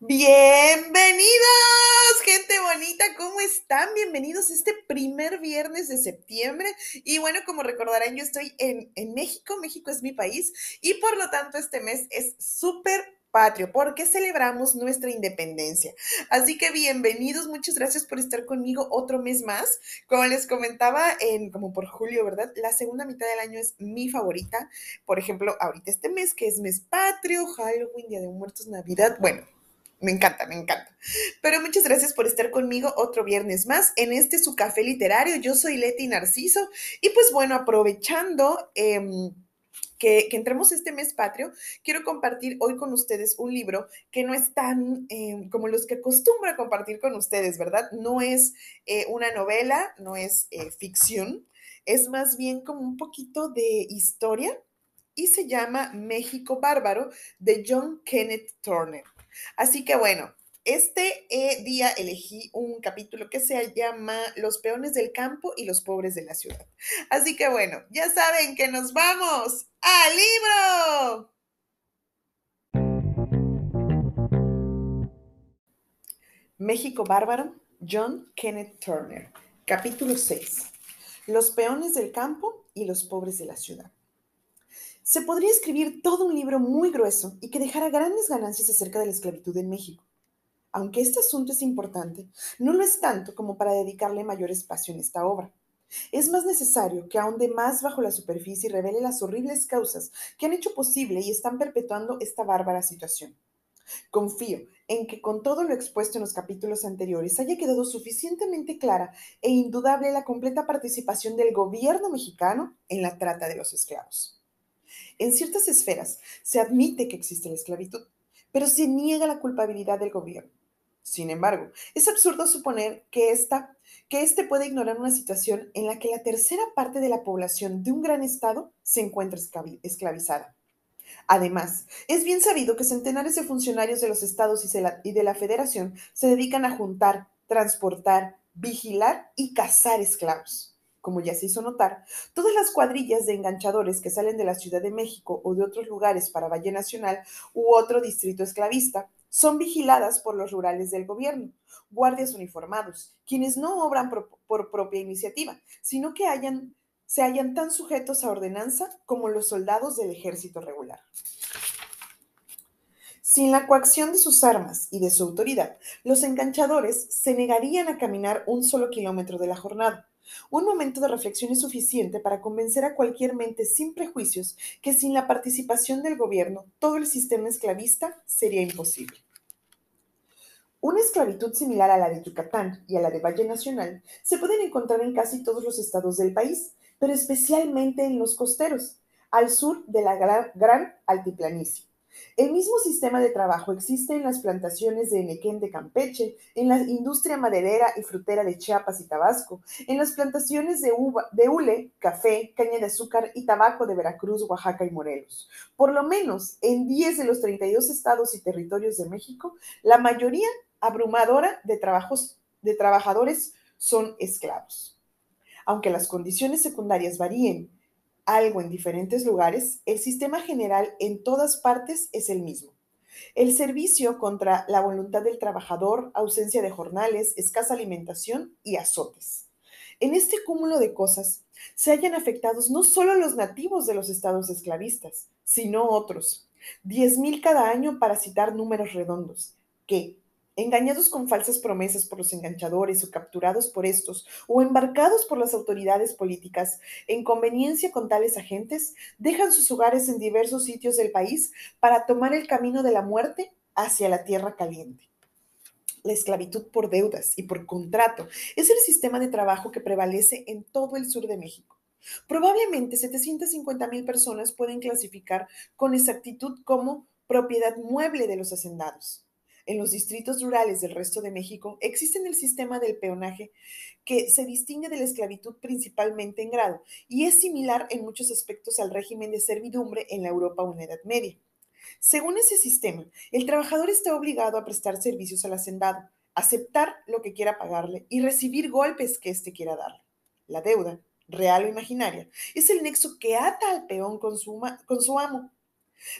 Bienvenidos, gente bonita, ¿cómo están? Bienvenidos a este primer viernes de septiembre. Y bueno, como recordarán, yo estoy en, en México, México es mi país y por lo tanto este mes es súper patrio, porque celebramos nuestra independencia. Así que bienvenidos, muchas gracias por estar conmigo otro mes más. Como les comentaba, en como por julio, ¿verdad? La segunda mitad del año es mi favorita. Por ejemplo, ahorita este mes que es mes patrio, Halloween, Día de Muertos, Navidad, bueno, me encanta, me encanta. Pero muchas gracias por estar conmigo otro viernes más en este su café literario. Yo soy Leti Narciso y pues bueno, aprovechando... Em, que, entremos este mes patrio, quiero compartir hoy con ustedes un libro que no es tan em, como los que acostumbro a compartir con ustedes, ¿verdad? No es eh, una novela, no es eh, ficción, es más bien como un poquito de historia y se llama México Bárbaro de John Kenneth Turner. Así que bueno, este eh, día elegí un capítulo que se llama Los peones del campo y los pobres de la ciudad. Así que bueno, ya saben que nos vamos al libro. México Bárbaro, John Kenneth Turner, capítulo 6. Los peones del campo y los pobres de la ciudad. Se podría escribir todo un libro muy grueso y que dejara grandes ganancias acerca de la esclavitud en México. Aunque este asunto es importante, no lo es tanto como para dedicarle mayor espacio en esta obra. Es más necesario que ahonde más bajo la superficie y revele las horribles causas que han hecho posible y están perpetuando esta bárbara situación. Confío en que con todo lo expuesto en los capítulos anteriores haya quedado suficientemente clara e indudable la completa participación del gobierno mexicano en la trata de los esclavos. En ciertas esferas se admite que existe la esclavitud, pero se niega la culpabilidad del gobierno. Sin embargo, es absurdo suponer que, éste puede ignorar una situación en la que la tercera parte de la población de un gran estado se encuentra esclavizada. Además, es bien sabido que centenares de funcionarios de los estados y de la federación se dedican a juntar, transportar, vigilar y cazar esclavos como ya se hizo notar, todas las cuadrillas de enganchadores que salen de la Ciudad de México o de otros lugares para Valle Nacional u otro distrito esclavista son vigiladas por los rurales del gobierno, guardias uniformados, quienes no obran por, propia iniciativa, sino que se hallan tan sujetos a ordenanza como los soldados del ejército regular. Sin la coacción de sus armas y de su autoridad, los enganchadores se negarían a caminar un solo kilómetro de la jornada un momento de reflexión es suficiente para convencer a cualquier mente sin prejuicios que sin la participación del gobierno todo el sistema esclavista sería imposible. Una esclavitud similar a la de Yucatán y a la de Valle Nacional se pueden encontrar en casi todos los estados del país, pero especialmente en los costeros, al sur de la gran, altiplanicie. El mismo sistema de trabajo existe en las plantaciones de Enequén de Campeche, en la industria maderera y frutera de Chiapas y Tabasco, en las plantaciones de, uva, de hule, café, caña de azúcar y tabaco de Veracruz, Oaxaca y Morelos. Por lo menos en 10 de los 32 estados y territorios de México, la mayoría abrumadora de, trabajos, de trabajadores son esclavos. Aunque las condiciones secundarias varíen algo en diferentes lugares, el sistema general en todas partes es el mismo. El servicio contra la voluntad del trabajador, ausencia de jornales, escasa alimentación y azotes. En este cúmulo de cosas se hallan afectados no solo los nativos de los estados esclavistas, sino otros, 10.000 cada año para citar números redondos, que, engañados con falsas promesas por los enganchadores o capturados por estos o embarcados por las autoridades políticas en conveniencia con tales agentes, dejan sus hogares en diversos sitios del país para tomar el camino de la muerte hacia la tierra caliente. La esclavitud por deudas y por contrato es el sistema de trabajo que prevalece en todo el sur de México. Probablemente 750 mil personas pueden clasificar con exactitud como propiedad mueble de los hacendados. En los distritos rurales del resto de México existe el sistema del peonaje que se distingue de la esclavitud principalmente en grado y es similar en muchos aspectos al régimen de servidumbre en la Europa o en la Edad Media. Según ese sistema, el trabajador está obligado a prestar servicios al hacendado, aceptar lo que quiera pagarle y recibir golpes que éste quiera darle. La deuda, real o imaginaria, es el nexo que ata al peón con su, con su amo.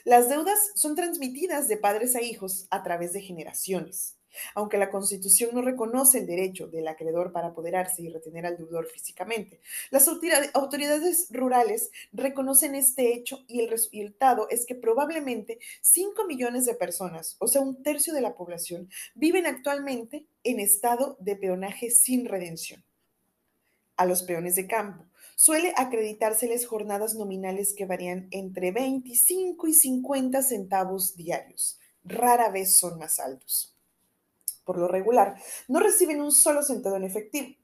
Las deudas son transmitidas de padres a hijos a través de generaciones. Aunque la Constitución no reconoce el derecho del acreedor para apoderarse y retener al deudor físicamente, las autoridades rurales reconocen este hecho y el resultado es que probablemente 5 millones de personas, o sea, un tercio de la población, viven actualmente en estado de peonaje sin redención. A los peones de campo suele acreditárseles jornadas nominales que varían entre 25 y 50 centavos diarios. Rara vez son más altos por lo regular, no reciben un solo centavo en efectivo,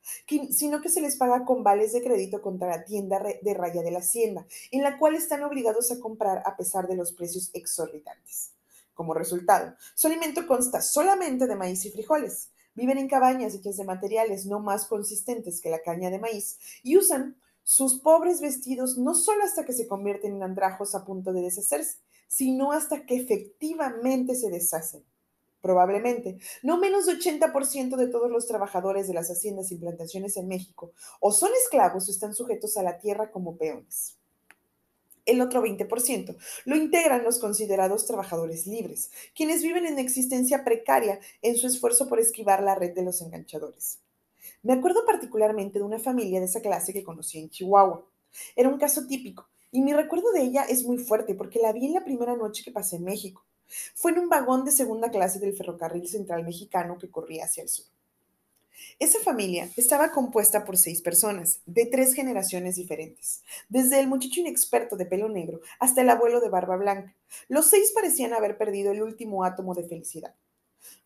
sino que se les paga con vales de crédito contra la tienda de raya de la hacienda, en la cual están obligados a comprar a pesar de los precios exorbitantes. Como resultado, su alimento consta solamente de maíz y frijoles. Viven en cabañas hechas de materiales no más consistentes que la caña de maíz y usan sus pobres vestidos no solo hasta que se convierten en andrajos a punto de deshacerse, sino hasta que efectivamente se deshacen probablemente, no menos de 80% de todos los trabajadores de las haciendas y plantaciones en México o son esclavos o están sujetos a la tierra como peones. El otro 20% lo integran los considerados trabajadores libres, quienes viven en existencia precaria en su esfuerzo por esquivar la red de los enganchadores. Me acuerdo particularmente de una familia de esa clase que conocí en Chihuahua. Era un caso típico, y mi recuerdo de ella es muy fuerte porque la vi en la primera noche que pasé en México. Fue en un vagón de segunda clase del ferrocarril central mexicano que corría hacia el sur. Esa familia estaba compuesta por seis personas, de tres generaciones diferentes, desde el muchacho inexperto de pelo negro hasta el abuelo de barba blanca. Los seis parecían haber perdido el último átomo de felicidad.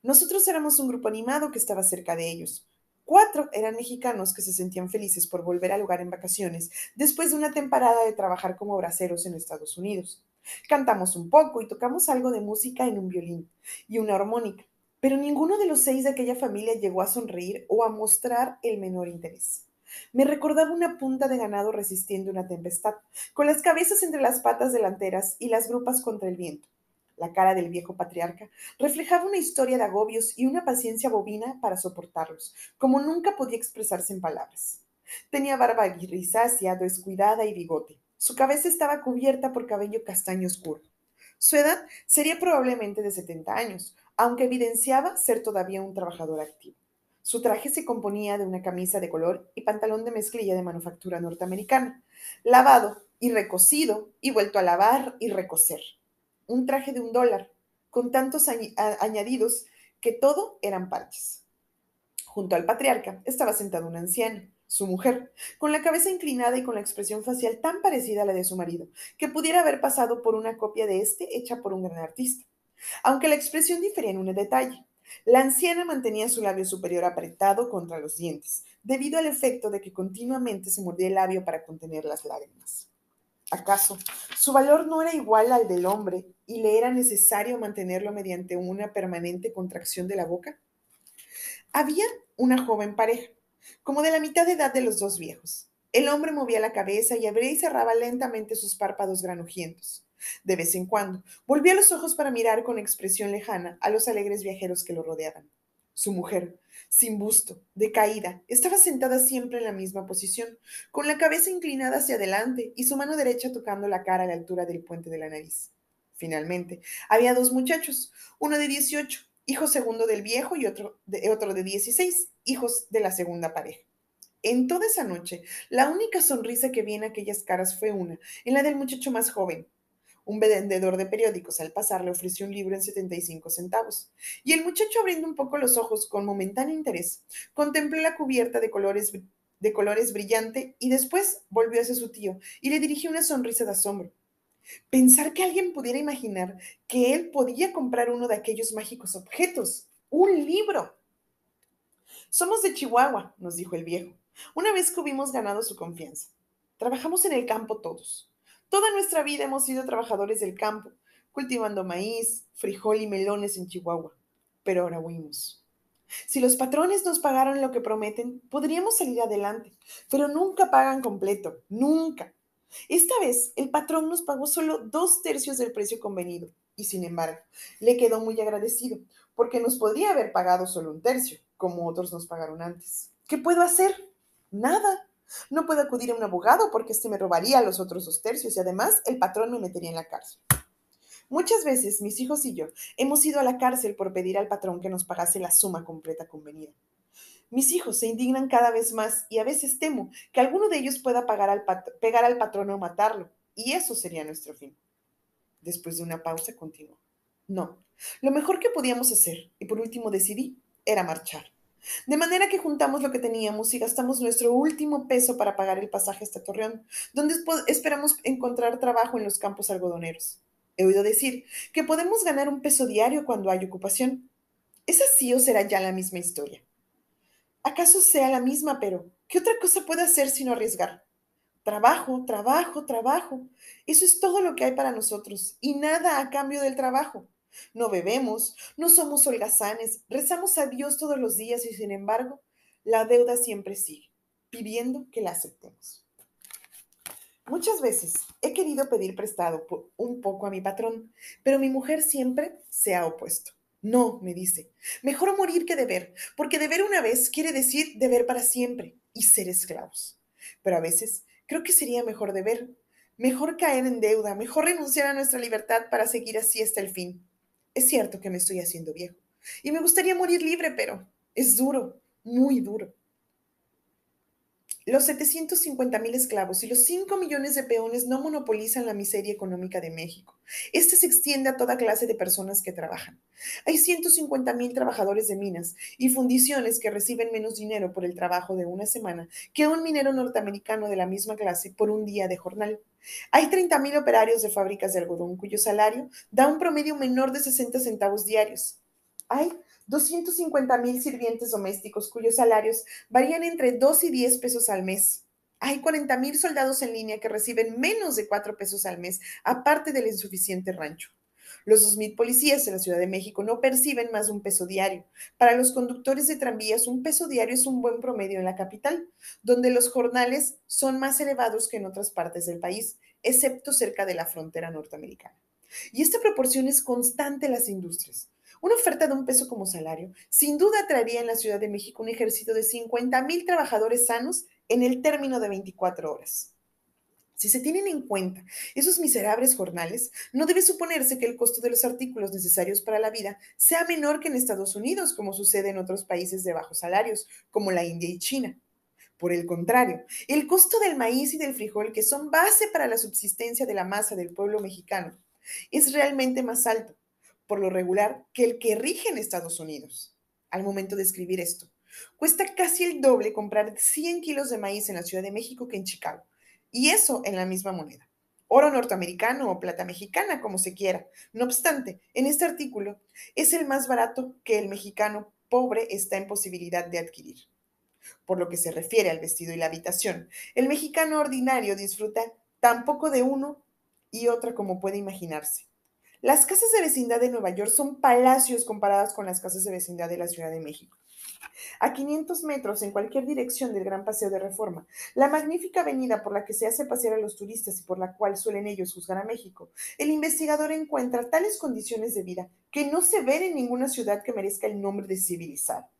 Nosotros éramos un grupo animado que estaba cerca de ellos. Cuatro eran mexicanos que se sentían felices por volver al hogar en vacaciones después de una temporada de trabajar como braceros en Estados Unidos. Cantamos un poco y tocamos algo de música en un violín y una armónica, pero ninguno de los seis de aquella familia llegó a sonreír o a mostrar el menor interés. Me recordaba una punta de ganado resistiendo una tempestad, con las cabezas entre las patas delanteras y las grupas contra el viento. La cara del viejo patriarca reflejaba una historia de agobios y una paciencia bovina para soportarlos, como nunca podía expresarse en palabras. Tenía barba grisácea, descuidada y bigote. Su cabeza estaba cubierta por cabello castaño oscuro. Su edad sería probablemente de 70 años, aunque evidenciaba ser todavía un trabajador activo. Su traje se componía de una camisa de color y pantalón de mezclilla de manufactura norteamericana, lavado y recocido y vuelto a lavar y recoser. Un traje de un dólar, con tantos añadidos que todo eran parches. Junto al patriarca estaba sentado un anciano, su mujer, con la cabeza inclinada y con la expresión facial tan parecida a la de su marido, que pudiera haber pasado por una copia de este hecha por un gran artista. Aunque la expresión difería en un detalle. La anciana mantenía su labio superior apretado contra los dientes, debido al efecto de que continuamente se mordía el labio para contener las lágrimas. ¿Acaso su valor no era igual al del hombre y le era necesario mantenerlo mediante una permanente contracción de la boca? Había una joven pareja, como de la mitad de edad de los dos viejos. El hombre movía la cabeza y abría y cerraba lentamente sus párpados granujientos. De vez en cuando, volvía los ojos para mirar con expresión lejana a los alegres viajeros que lo rodeaban. Su mujer, sin busto, decaída, estaba sentada siempre en la misma posición, con la cabeza inclinada hacia adelante y su mano derecha tocando la cara a la altura del puente de la nariz. Finalmente, había dos muchachos, uno de 18 hijo segundo del viejo y otro de, otro de 16, hijos de la segunda pareja. En toda esa noche, la única sonrisa que vi en aquellas caras fue una, en la del muchacho más joven. Un vendedor de periódicos al pasar le ofreció un libro en 75 centavos. Y el muchacho, abriendo un poco los ojos con momentáneo interés, contempló la cubierta de colores, de colores brillante y después volvió hacia su tío y le dirigió una sonrisa de asombro. Pensar que alguien pudiera imaginar que él podía comprar uno de aquellos mágicos objetos, un libro. Somos de Chihuahua, nos dijo el viejo, una vez que hubimos ganado su confianza. Trabajamos en el campo todos. Toda nuestra vida hemos sido trabajadores del campo, cultivando maíz, frijol y melones en Chihuahua. Pero ahora huimos. Si los patrones nos pagaran lo que prometen, podríamos salir adelante, pero nunca pagan completo, nunca. Esta vez el patrón nos pagó solo dos tercios del precio convenido y sin embargo le quedó muy agradecido porque nos podría haber pagado solo un tercio, como otros nos pagaron antes. ¿Qué puedo hacer? Nada. No puedo acudir a un abogado porque éste me robaría los otros dos tercios y además el patrón me metería en la cárcel. Muchas veces mis hijos y yo hemos ido a la cárcel por pedir al patrón que nos pagase la suma completa convenida. Mis hijos se indignan cada vez más y a veces temo que alguno de ellos pueda pagar al pegar al patrón o matarlo, y eso sería nuestro fin. Después de una pausa continuó. No, lo mejor que podíamos hacer, y por último decidí, era marchar. De manera que juntamos lo que teníamos y gastamos nuestro último peso para pagar el pasaje hasta Torreón, donde esperamos encontrar trabajo en los campos algodoneros. He oído decir que podemos ganar un peso diario cuando hay ocupación. ¿Es así o será ya la misma historia? ¿Acaso sea la misma, pero qué otra cosa puede hacer sino arriesgar? Trabajo, trabajo, trabajo. Eso es todo lo que hay para nosotros y nada a cambio del trabajo. No bebemos, no somos holgazanes, rezamos a Dios todos los días y sin embargo, la deuda siempre sigue, pidiendo que la aceptemos. Muchas veces he querido pedir prestado un poco a mi patrón, pero mi mujer siempre se ha opuesto. No, me dice, mejor morir que deber, porque deber una vez quiere decir deber para siempre y ser esclavos. Pero a veces creo que sería mejor deber, mejor caer en deuda, mejor renunciar a nuestra libertad para seguir así hasta el fin. Es cierto que me estoy haciendo viejo y me gustaría morir libre, pero es duro, muy duro. Los 750 mil esclavos y los 5 millones de peones no monopolizan la miseria económica de México. Esta se extiende a toda clase de personas que trabajan. Hay 150 mil trabajadores de minas y fundiciones que reciben menos dinero por el trabajo de una semana que un minero norteamericano de la misma clase por un día de jornal. Hay 30 mil operarios de fábricas de algodón cuyo salario da un promedio menor de 60 centavos diarios. Hay 250 mil sirvientes domésticos cuyos salarios varían entre 2 y 10 pesos al mes. Hay 40 mil soldados en línea que reciben menos de 4 pesos al mes, aparte del insuficiente rancho. Los 2.000 policías en la Ciudad de México no perciben más de un peso diario. Para los conductores de tranvías, un peso diario es un buen promedio en la capital, donde los jornales son más elevados que en otras partes del país, excepto cerca de la frontera norteamericana. Y esta proporción es constante en las industrias. Una oferta de un peso como salario sin duda traería en la Ciudad de México un ejército de 50 mil trabajadores sanos en el término de 24 horas. Si se tienen en cuenta esos miserables jornales, no debe suponerse que el costo de los artículos necesarios para la vida sea menor que en Estados Unidos, como sucede en otros países de bajos salarios, como la India y China. Por el contrario, el costo del maíz y del frijol, que son base para la subsistencia de la masa del pueblo mexicano, es realmente más alto, por lo regular que el que rige en Estados Unidos. Al momento de escribir esto, cuesta casi el doble comprar 100 kilos de maíz en la Ciudad de México que en Chicago, y eso en la misma moneda. Oro norteamericano o plata mexicana, como se quiera. No obstante, en este artículo es el más barato que el mexicano pobre está en posibilidad de adquirir. Por lo que se refiere al vestido y la habitación, el mexicano ordinario disfruta tan poco de uno y otra como puede imaginarse. Las casas de vecindad de Nueva York son palacios comparadas con las casas de vecindad de la Ciudad de México. A 500 metros en cualquier dirección del Gran Paseo de Reforma, la magnífica avenida por la que se hace pasear a los turistas y por la cual suelen ellos juzgar a México, el investigador encuentra tales condiciones de vida que no se ven en ninguna ciudad que merezca el nombre de civilizada.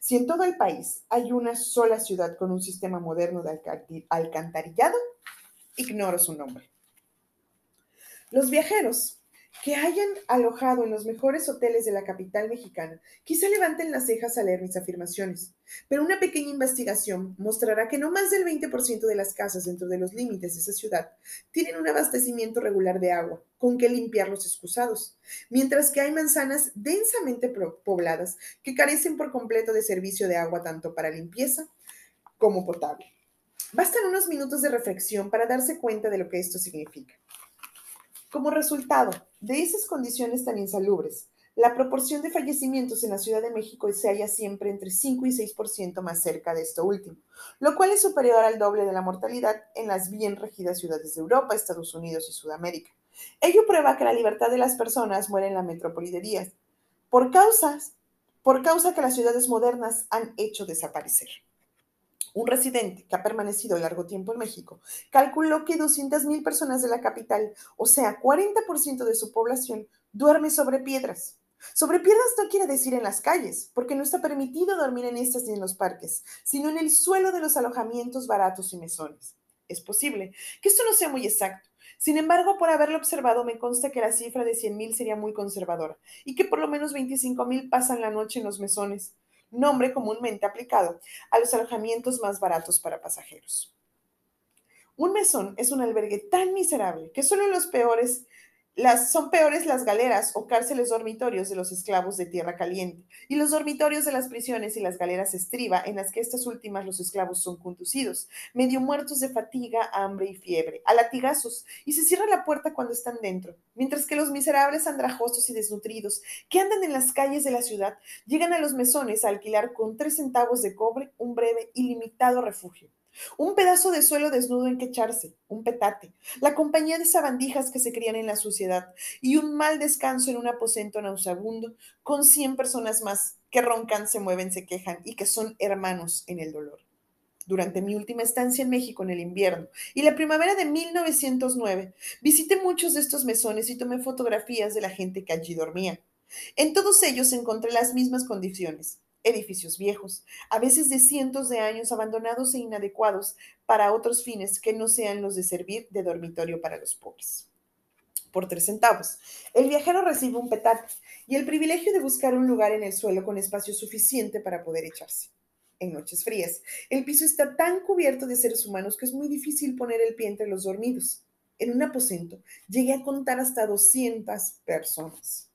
Si en todo el país hay una sola ciudad con un sistema moderno de alcantarillado, ignoro su nombre. Los viajeros que hayan alojado en los mejores hoteles de la capital mexicana quizá levanten las cejas al leer mis afirmaciones, pero una pequeña investigación mostrará que no más del 20% de las casas dentro de los límites de esa ciudad tienen un abastecimiento regular de agua con que limpiar los excusados, mientras que hay manzanas densamente pobladas que carecen por completo de servicio de agua tanto para limpieza como potable. Bastan unos minutos de reflexión para darse cuenta de lo que esto significa. Como resultado de esas condiciones tan insalubres, la proporción de fallecimientos en la Ciudad de México se halla siempre entre 5 y 6% más cerca de esto último, lo cual es superior al doble de la mortalidad en las bien regidas ciudades de Europa, Estados Unidos y Sudamérica. Ello prueba que la libertad de las personas muere en la metrópoli de días, por causas, por causa que las ciudades modernas han hecho desaparecer un residente que ha permanecido largo tiempo en México, calculó que 200.000 personas de la capital, o sea, 40% de su población, duerme sobre piedras. Sobre piernas no quiere decir en las calles, porque no está permitido dormir en estas ni en los parques, sino en el suelo de los alojamientos baratos y mesones. Es posible que esto no sea muy exacto. Sin embargo, por haberlo observado, me consta que la cifra de 100.000 sería muy conservadora y que por lo menos 25.000 pasan la noche en los mesones, nombre comúnmente aplicado a los alojamientos más baratos para pasajeros. Un mesón es un albergue tan miserable que solo los peores son peores las galeras o cárceles dormitorios de los esclavos de tierra caliente y los dormitorios de las prisiones y las galeras estriba en las que estas últimas los esclavos son conducidos, medio muertos de fatiga, hambre y fiebre, a latigazos, y se cierra la puerta cuando están dentro, mientras que los miserables andrajosos y desnutridos que andan en las calles de la ciudad llegan a los mesones a alquilar con tres centavos de cobre un breve y limitado refugio. Un pedazo de suelo desnudo en que echarse, un petate, la compañía de sabandijas que se crían en la suciedad y un mal descanso en un aposento nauseabundo con cien personas más que roncan, se mueven, se quejan y que son hermanos en el dolor. Durante mi última estancia en México en el invierno y la primavera de 1909, visité muchos de estos mesones y tomé fotografías de la gente que allí dormía. En todos ellos encontré las mismas condiciones, edificios viejos, a veces de cientos de años abandonados e inadecuados para otros fines que no sean los de servir de dormitorio para los pobres. Por tres centavos, el viajero recibe un petate y el privilegio de buscar un lugar en el suelo con espacio suficiente para poder echarse. En noches frías, el piso está tan cubierto de seres humanos que es muy difícil poner el pie entre los dormidos. En un aposento llegué a contar hasta 200 personas.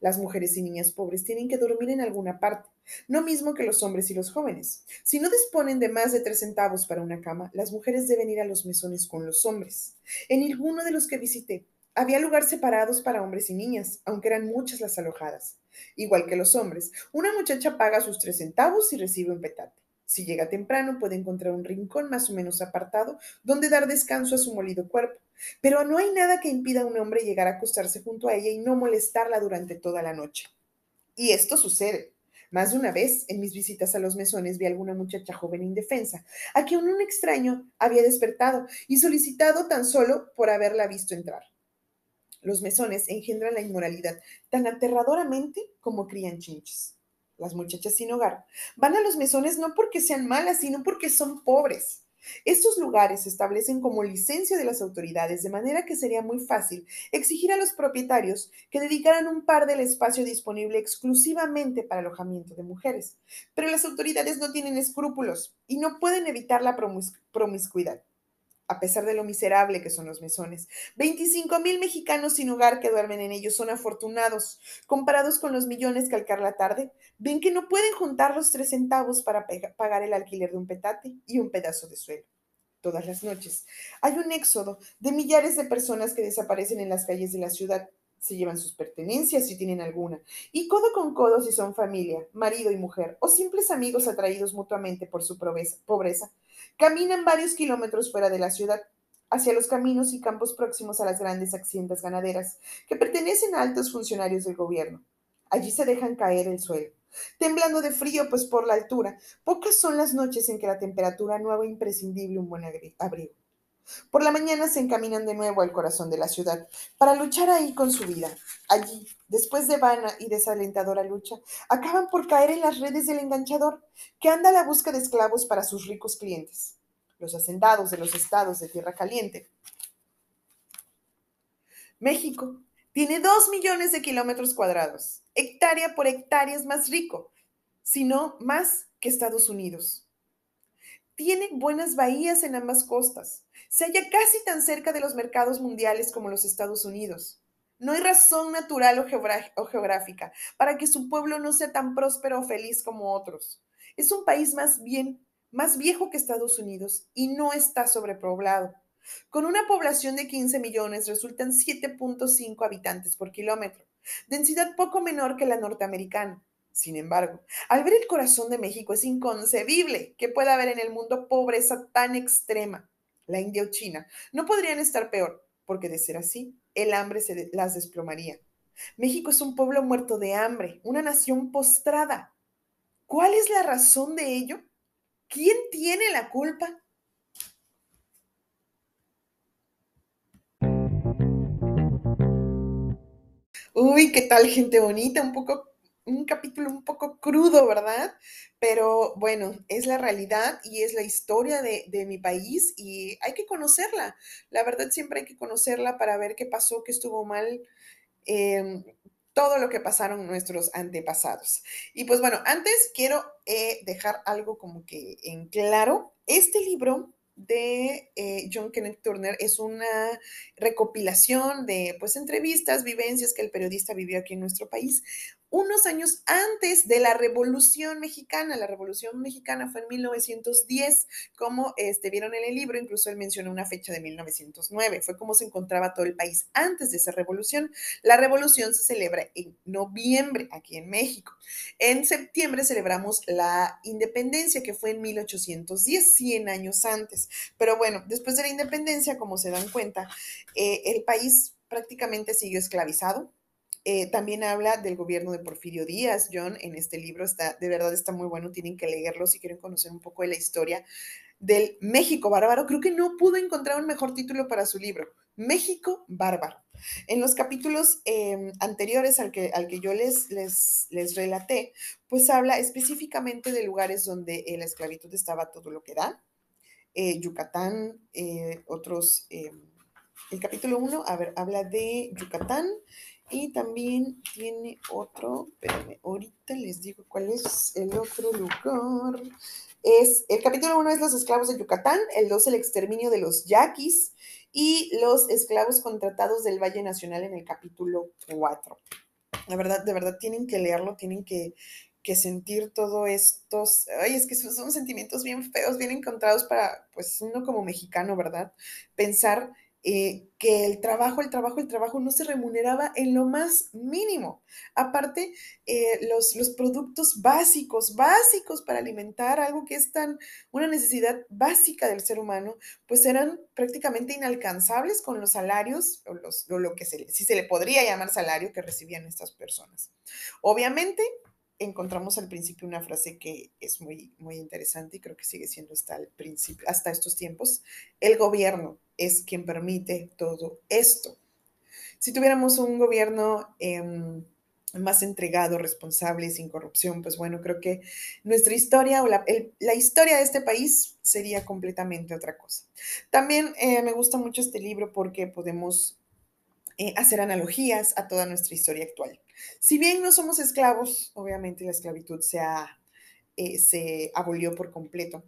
Las mujeres y niñas pobres tienen que dormir en alguna parte, no mismo que los hombres y los jóvenes. Si no disponen de más de tres centavos para una cama, las mujeres deben ir a los mesones con los hombres. En ninguno de los que visité había lugares separados para hombres y niñas, aunque eran muchas las alojadas. Igual que los hombres, una muchacha paga sus tres centavos y recibe un petate. Si llega temprano, puede encontrar un rincón más o menos apartado donde dar descanso a su molido cuerpo. Pero no hay nada que impida a un hombre llegar a acostarse junto a ella y no molestarla durante toda la noche. Y esto sucede. Más de una vez, en mis visitas a los mesones, vi a alguna muchacha joven indefensa, a quien un extraño había despertado y solicitado tan solo por haberla visto entrar. Los mesones engendran la inmoralidad tan aterradoramente como crían chinches. Las muchachas sin hogar van a los mesones no porque sean malas, sino porque son pobres. Estos lugares se establecen como licencia de las autoridades, de manera que sería muy fácil exigir a los propietarios que dedicaran un par del espacio disponible exclusivamente para alojamiento de mujeres. Pero las autoridades no tienen escrúpulos y no pueden evitar la promiscuidad a pesar de lo miserable que son los mesones. 25 mil mexicanos sin hogar que duermen en ellos son afortunados. Comparados con los millones que al la tarde, ven que no pueden juntar los tres centavos para pagar el alquiler de un petate y un pedazo de suelo. Todas las noches hay un éxodo de millares de personas que desaparecen en las calles de la ciudad se llevan sus pertenencias si tienen alguna, y codo con codo si son familia, marido y mujer, o simples amigos atraídos mutuamente por su pobreza, caminan varios kilómetros fuera de la ciudad, hacia los caminos y campos próximos a las grandes haciendas ganaderas que pertenecen a altos funcionarios del gobierno. Allí se dejan caer el suelo, temblando de frío, pues por la altura, pocas son las noches en que la temperatura no haga imprescindible un buen abrigo. Por la mañana se encaminan de nuevo al corazón de la ciudad para luchar ahí con su vida. Allí, después de vana y desalentadora lucha, acaban por caer en las redes del enganchador que anda a la busca de esclavos para sus ricos clientes, los hacendados de los estados de Tierra Caliente. México tiene dos millones de kilómetros cuadrados, hectárea por hectárea es más rico, sino más que Estados Unidos. Tiene buenas bahías en ambas costas. Se halla casi tan cerca de los mercados mundiales como los Estados Unidos. No hay razón natural o, geográfica para que su pueblo no sea tan próspero o feliz como otros. Es un país más bien más viejo que Estados Unidos y no está sobrepoblado. Con una población de 15 millones resultan 7.5 habitantes por kilómetro, densidad poco menor que la norteamericana. Sin embargo, al ver el corazón de México es inconcebible que pueda haber en el mundo pobreza tan extrema. La India o China no podrían estar peor, porque de ser así, el hambre se las desplomaría. México es un pueblo muerto de hambre, una nación postrada. ¿Cuál es la razón de ello? ¿Quién tiene la culpa? Uy, ¿qué tal, gente bonita? Un poco, un capítulo un poco crudo, ¿verdad? Pero bueno, es la realidad y es la historia de, mi país y hay que conocerla. La verdad, siempre hay que conocerla para ver qué pasó, qué estuvo mal. Em, todo lo que pasaron nuestros antepasados. Y pues bueno, antes quiero eh, dejar algo como que en claro. Este libro de eh, John Kenneth Turner es una recopilación de pues entrevistas, vivencias que el periodista vivió aquí en nuestro país unos años antes de la Revolución Mexicana. La Revolución Mexicana fue en 1910, como este, vieron en el libro, incluso él mencionó una fecha de 1909, fue como se encontraba todo el país antes de esa revolución. La revolución se celebra en noviembre aquí en México. En septiembre celebramos la independencia, que fue en 1810, 100 años antes. Pero bueno, después de la independencia, como se dan cuenta, eh, el país prácticamente siguió esclavizado eh, también habla del gobierno de Porfirio Díaz, John, en este libro. Está, de verdad está muy bueno, tienen que leerlo si quieren conocer un poco de la historia del México bárbaro. Creo que no pudo encontrar un mejor título para su libro, México bárbaro. En los capítulos em, anteriores al que, al que yo les, les, les relaté, pues habla específicamente de lugares donde la esclavitud estaba todo lo que da. Eh, Yucatán, eh, otros... Em, el capítulo 1, a ver, habla de Yucatán, y también tiene otro, espérenme, ahorita les digo cuál es el otro lugar. Es, el capítulo 1 es los esclavos de Yucatán, el 2 el exterminio de los yaquis y los esclavos contratados del Valle Nacional en el capítulo 4. La verdad, de verdad, tienen que leerlo, tienen que, que sentir todo estos, ay, es que son, sentimientos bien feos, bien encontrados para, pues, uno como mexicano, ¿verdad? Pensar eh, que el trabajo, el trabajo, el trabajo no se remuneraba en lo más mínimo. Aparte, eh, los, productos básicos, básicos para alimentar algo que es tan una necesidad básica del ser humano, pues eran prácticamente inalcanzables con los salarios o, lo que si se le podría llamar salario que recibían estas personas. Obviamente, encontramos al principio una frase que es muy, muy interesante y creo que sigue siendo hasta estos tiempos. El gobierno es quien permite todo esto. Si tuviéramos un gobierno em, más entregado, responsable, sin corrupción, pues bueno, creo que nuestra historia o la, historia de este país sería completamente otra cosa. También eh, me gusta mucho este libro porque podemos eh, hacer analogías a toda nuestra historia actual. Si bien no somos esclavos, obviamente la esclavitud se, eh, se abolió por completo.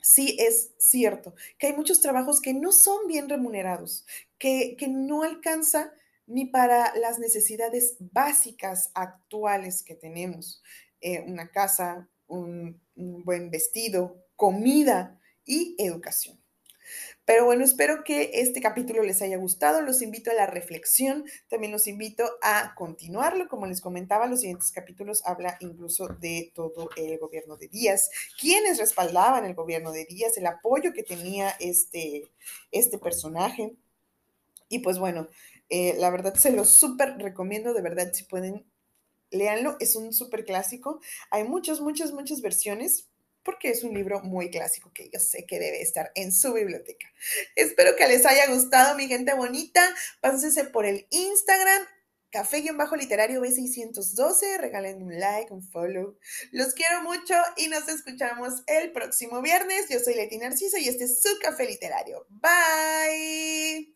Sí es cierto que hay muchos trabajos que no son bien remunerados, que, no alcanza ni para las necesidades básicas actuales que tenemos. Eh, una casa, un buen vestido, comida y educación. Pero bueno, espero que este capítulo les haya gustado. Los invito a la reflexión. También los invito a continuarlo. Como les comentaba, los siguientes capítulos habla incluso de todo el gobierno de Díaz, quienes respaldaban el gobierno de Díaz, el apoyo que tenía este, este personaje. Y pues bueno, eh, la verdad se lo súper recomiendo, de verdad, si pueden, léanlo. Es un súper clásico. Hay muchas, muchas, muchas versiones porque es un libro muy clásico que yo sé que debe estar en su biblioteca. Espero que les haya gustado, mi gente bonita. Pásense por el Instagram, café-literario B612. Regalen un like, un follow. Los quiero mucho y nos escuchamos el próximo viernes. Yo soy Leti Narciso y este es su café literario. Bye.